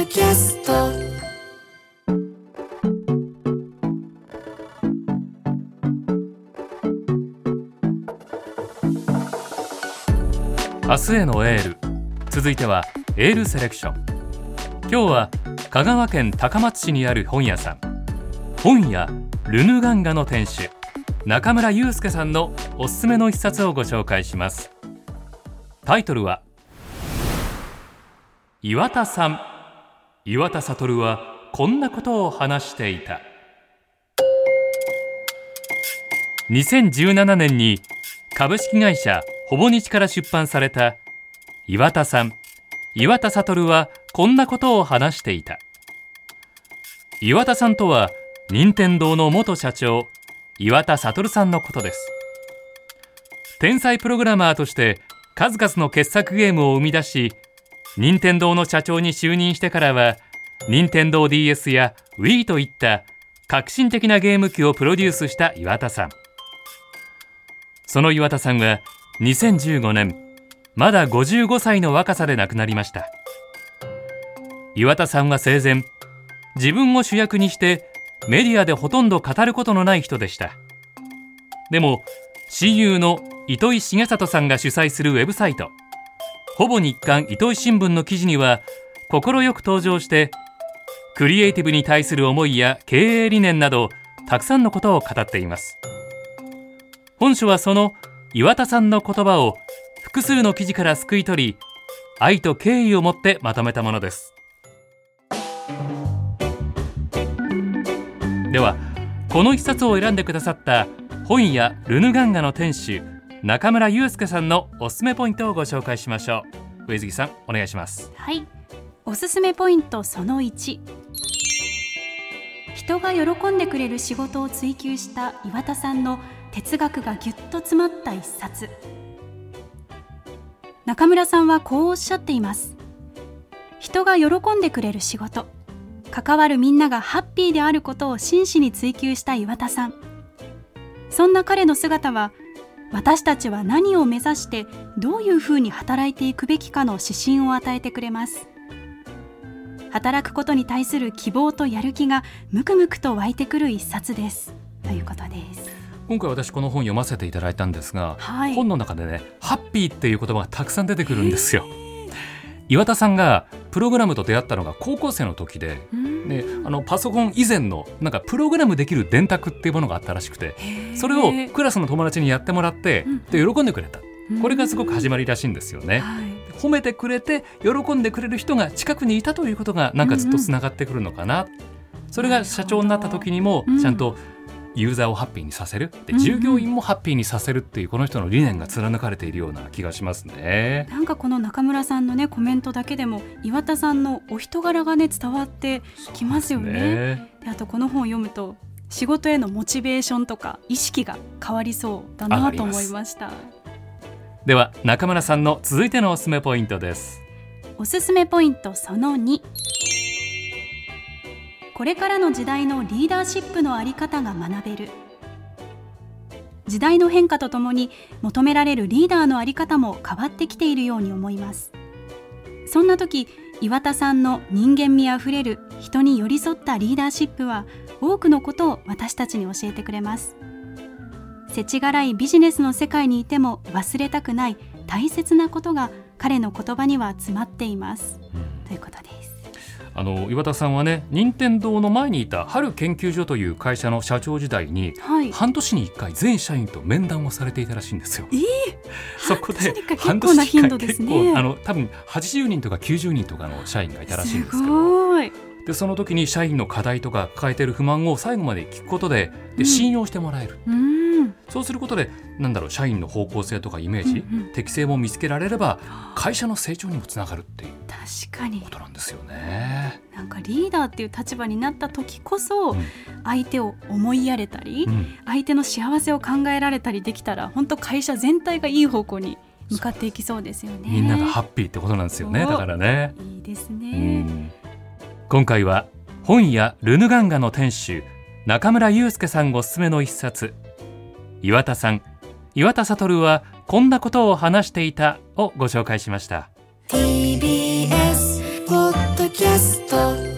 ドキャスト。明日へのエール。続いてはエールセレクション。今日は香川県高松市にある本屋さん。本屋ルヌガンガの店主中村祐介さんのおすすめの一冊をご紹介します。タイトルは岩田さん。岩田悟はこんなことを話していた。2017年に株式会社ほぼ日から出版された岩田さん。岩田悟はこんなことを話していた。岩田さんとは任天堂の元社長岩田悟さんのことです。天才プログラマーとして数々の傑作ゲームを生み出し任天堂の社長に就任してからは任天堂 d s や Wii といった革新的なゲーム機をプロデュースした岩田さん。その岩田さんは2015年まだ55歳の若さで亡くなりました。岩田さんは生前自分を主役にしてメディアでほとんど語ることのない人でした。でも親友の糸井重里さんが主催するウェブサイトほぼ日刊糸井新聞の記事には快く登場してクリエイティブに対する思いや経営理念などたくさんのことを語っています。本書はその岩田さんの言葉を複数の記事から救い取り愛と敬意を持ってまとめたものです。ではこの一冊を選んでくださった本屋ルヌガンガの店主中村祐介さんのおすすめポイントをご紹介しましょう。上杉さんお願いします。はい。おすすめポイントその1人が喜んでくれる仕事を追求した岩田さんの哲学がぎゅっと詰まった一冊。中村さんはこうおっしゃっています。人が喜んでくれる仕事。関わるみんながハッピーであることを真摯に追求した岩田さん。そんな彼の姿は私たちは何を目指してどういうふうに働いていくべきかの指針を与えてくれます。働くことに対する希望とやる気がムクムクと湧いてくる一冊です。ということです。今回私この本読ませていただいたんですが、はい。本の中でねハッピーっていう言葉がたくさん出てくるんですよ岩田さんがプログラムと出会ったのが高校生の時でであのパソコン以前のなんかプログラムできる電卓っていうものがあったらしくてそれをクラスの友達にやってもらってで喜んでくれた。これがすごく始まりらしいんですよね。はい。褒めてくれて喜んでくれる人が近くにいたということがなんかずっとつながってくるのかな、それが社長になった時にもうん。ちゃんとユーザーをハッピーにさせるで従業員もハッピーにさせるっていうこの人の理念が貫かれているような気がしますね。なんかこの中村さんのねコメントだけでも岩田さんのお人柄がね伝わってきますよね。ねであとこの本を読むと仕事へのモチベーションとか意識が変わりそうだなと思いました。では中村さんの続いてのおすすめポイントです。おすすめポイントその2これからの時代のリーダーシップのあり方が学べる。時代の変化とともに求められるリーダーのあり方も変わってきているように思います。そんな時岩田さんの人間味あふれる人に寄り添ったリーダーシップは多くのことを私たちに教えてくれます。世知辛いビジネスの世界にいても忘れたくない大切なことが彼の言葉には詰まっています。ということで。す。あの岩田さんはね任天堂の前にいた春研究所という会社の社長時代にはい。半年に1回全社員と面談をされていたらしいんですよ。えー？そこで半年に一回結構な頻度ですねあの多分80人とか90人とかの社員がいたらしいんですすけど。でその時に社員の課題とか抱えている不満を最後まで聞くことでうんで信用してもらえる、うん。そうすることでなんだろう社員の方向性とかイメージ、うんうん適性も見つけられれば会社の成長にもつながるっていう確かにことなんですよね。なんかリーダーっていう立場になった時こそうん相手を思いやれたり、うん相手の幸せを考えられたりできたら本当会社全体がいい方向に向かっていきそうですよね。みんながハッピーってことなんですよねだからね。いいですうね。ん今回は本屋ルヌガンガの店主中村祐介さんおすすめの一冊岩田さん岩田悟はこんなことを話していたをご紹介しました。TBS ポッドキャスト。